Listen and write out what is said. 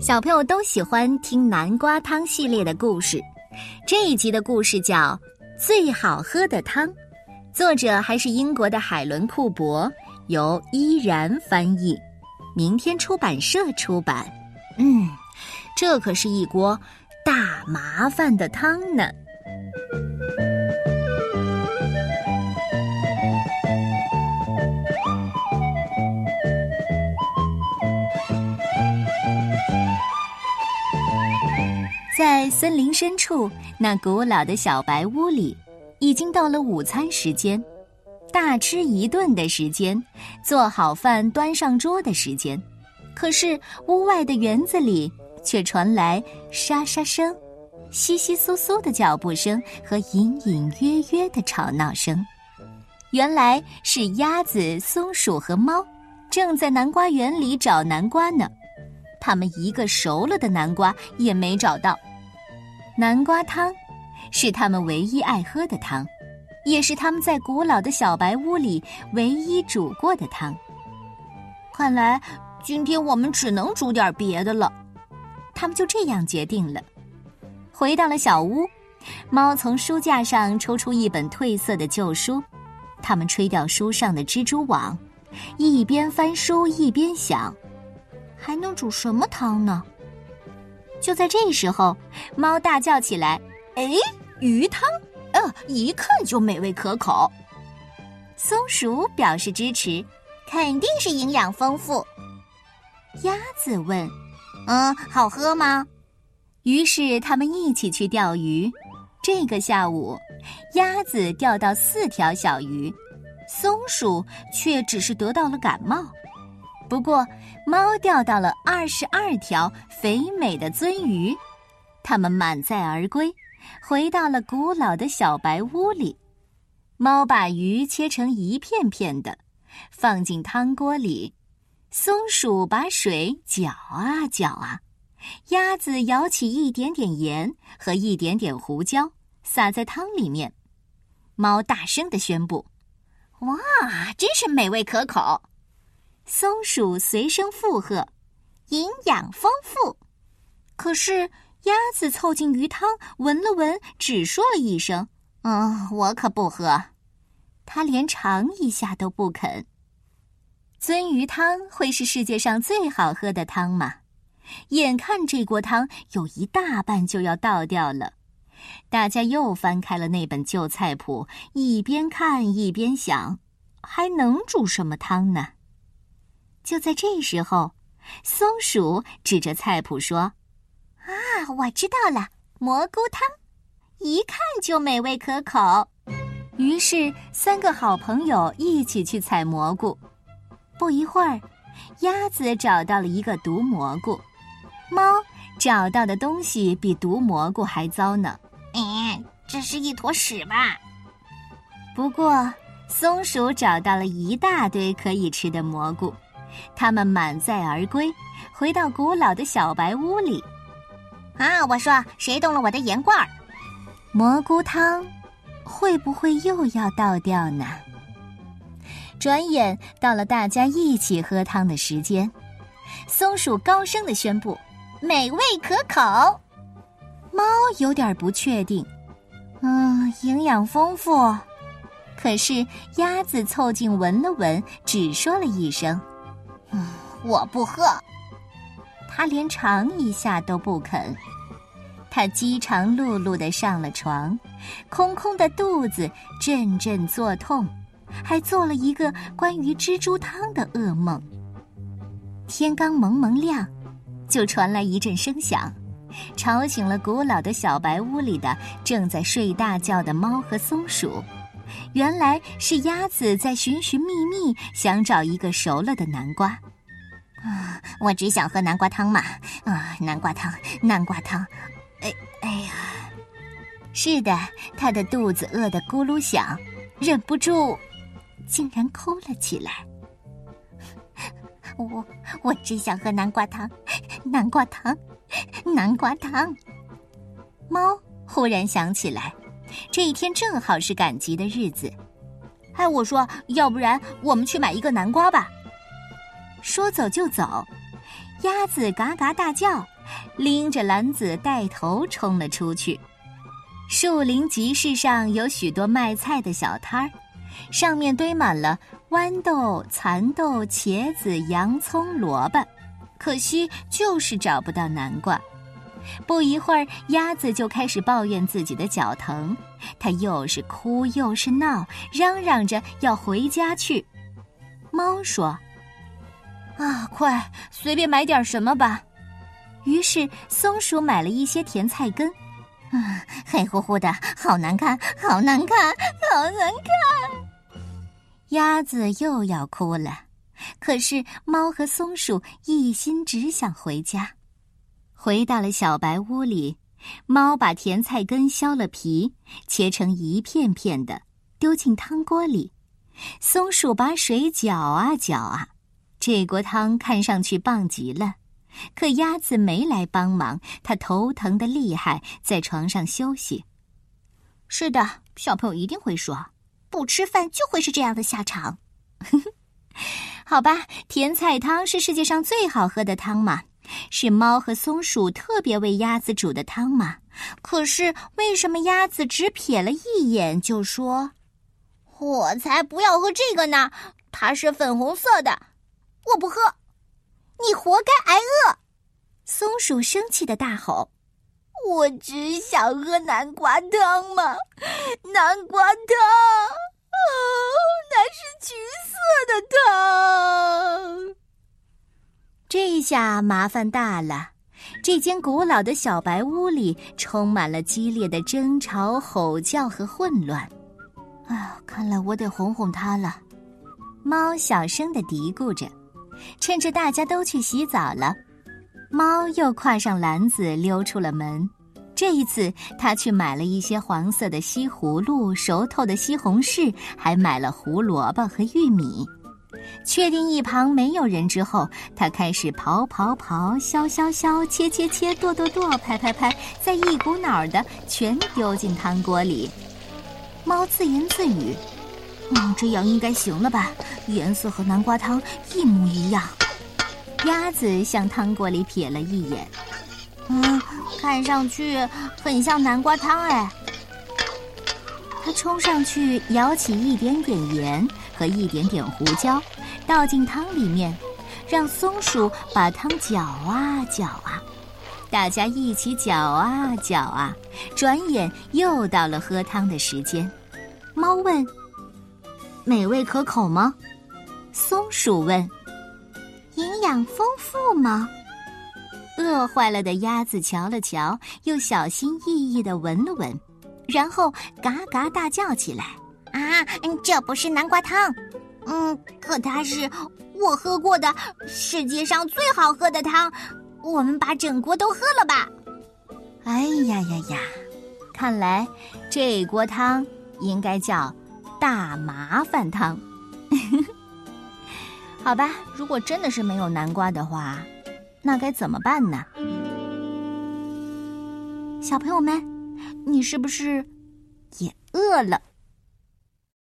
小朋友都喜欢听南瓜汤系列的故事。这一集的故事叫《最好喝的汤》，作者还是英国的海伦·库珀，由依然翻译，明天出版社出版。嗯，这可是一锅大麻烦的汤呢。在森林深处，那古老的小白屋里，已经到了午餐时间，大吃一顿的时间，做好饭端上桌的时间。可是屋外的园子里却传来沙沙声、窸窸窣窣的脚步声和隐隐约约的吵闹声。原来是鸭子、松鼠和猫正在南瓜园里找南瓜呢。他们一个熟了的南瓜也没找到。南瓜汤是他们唯一爱喝的汤，也是他们在古老的小白屋里唯一煮过的汤。看来今天我们只能煮点别的了。他们就这样决定了。回到了小屋，猫从书架上抽出一本褪色的旧书，他们吹掉书上的蜘蛛网，一边翻书一边想。还能煮什么汤呢？就在这时候，猫大叫起来：“哎，鱼汤！呃，一看就美味可口。”松鼠表示支持：“肯定是营养丰富。”鸭子问：“嗯，好喝吗？”于是他们一起去钓鱼。这个下午，鸭子钓到四条小鱼，松鼠却只是得到了感冒。不过，猫钓到了二十二条肥美的鳟鱼，它们满载而归，回到了古老的小白屋里。猫把鱼切成一片片的，放进汤锅里。松鼠把水搅啊搅啊，鸭子舀起一点点盐和一点点胡椒，撒在汤里面。猫大声的宣布：“哇，真是美味可口！”松鼠随声附和：“营养丰富。”可是鸭子凑近鱼汤闻了闻，只说了一声：“嗯，我可不喝。”它连尝一下都不肯。鳟鱼汤会是世界上最好喝的汤吗？眼看这锅汤有一大半就要倒掉了，大家又翻开了那本旧菜谱，一边看一边想：还能煮什么汤呢？就在这时候，松鼠指着菜谱说：“啊，我知道了，蘑菇汤，一看就美味可口。”于是，三个好朋友一起去采蘑菇。不一会儿，鸭子找到了一个毒蘑菇，猫找到的东西比毒蘑菇还糟呢。哎，这是一坨屎吧？不过，松鼠找到了一大堆可以吃的蘑菇。他们满载而归，回到古老的小白屋里。啊！我说，谁动了我的盐罐儿？蘑菇汤会不会又要倒掉呢？转眼到了大家一起喝汤的时间，松鼠高声的宣布：“美味可口。”猫有点不确定，嗯，营养丰富。可是鸭子凑近闻了闻，只说了一声。我不喝。他连尝一下都不肯。他饥肠辘辘的上了床，空空的肚子阵阵作痛，还做了一个关于蜘蛛汤的噩梦。天刚蒙蒙亮，就传来一阵声响，吵醒了古老的小白屋里的正在睡大觉的猫和松鼠。原来是鸭子在寻寻觅觅，想找一个熟了的南瓜。啊，我只想喝南瓜汤嘛！啊，南瓜汤，南瓜汤。哎，哎呀，是的，他的肚子饿得咕噜响，忍不住，竟然哭了起来。我我只想喝南瓜汤，南瓜汤，南瓜汤。猫忽然想起来。这一天正好是赶集的日子，哎，我说，要不然我们去买一个南瓜吧。说走就走，鸭子嘎嘎大叫，拎着篮子带头冲了出去。树林集市上有许多卖菜的小摊儿，上面堆满了豌豆、蚕豆、茄子、洋葱、萝卜，可惜就是找不到南瓜。不一会儿，鸭子就开始抱怨自己的脚疼，它又是哭又是闹，嚷嚷着要回家去。猫说：“啊，快随便买点什么吧。”于是松鼠买了一些甜菜根。啊，黑乎乎的，好难看，好难看，好难看。鸭子又要哭了，可是猫和松鼠一心只想回家。回到了小白屋里，猫把甜菜根削了皮，切成一片片的，丢进汤锅里。松鼠把水搅啊搅啊，这锅汤看上去棒极了。可鸭子没来帮忙，它头疼的厉害，在床上休息。是的，小朋友一定会说，不吃饭就会是这样的下场。好吧，甜菜汤是世界上最好喝的汤嘛。是猫和松鼠特别为鸭子煮的汤吗？可是为什么鸭子只瞥了一眼就说：“我才不要喝这个呢！它是粉红色的，我不喝，你活该挨饿！”松鼠生气的大吼：“我只想喝南瓜汤嘛，南瓜汤，哦，那是橘色的汤。”这下麻烦大了，这间古老的小白屋里充满了激烈的争吵、吼叫和混乱。啊，看来我得哄哄它了。猫小声的嘀咕着。趁着大家都去洗澡了，猫又挎上篮子溜出了门。这一次，它去买了一些黄色的西葫芦、熟透的西红柿，还买了胡萝卜和玉米。确定一旁没有人之后，他开始刨刨刨、削削削、切切切、剁剁剁、拍拍拍，再一股脑儿的全丢进汤锅里。猫自言自语：“嗯，这样应该行了吧？颜色和南瓜汤一模一样。”鸭子向汤锅里瞥了一眼，嗯，看上去很像南瓜汤哎。他冲上去舀起一点点盐。和一点点胡椒，倒进汤里面，让松鼠把汤搅啊搅啊，大家一起搅啊搅啊，转眼又到了喝汤的时间。猫问：“美味可口吗？”松鼠问：“营养丰富吗？”饿坏了的鸭子瞧了瞧，又小心翼翼的闻了闻，然后嘎嘎大叫起来。啊，这不是南瓜汤，嗯，可它是我喝过的世界上最好喝的汤，我们把整锅都喝了吧。哎呀呀呀，看来这锅汤应该叫大麻烦汤。好吧，如果真的是没有南瓜的话，那该怎么办呢？小朋友们，你是不是也饿了？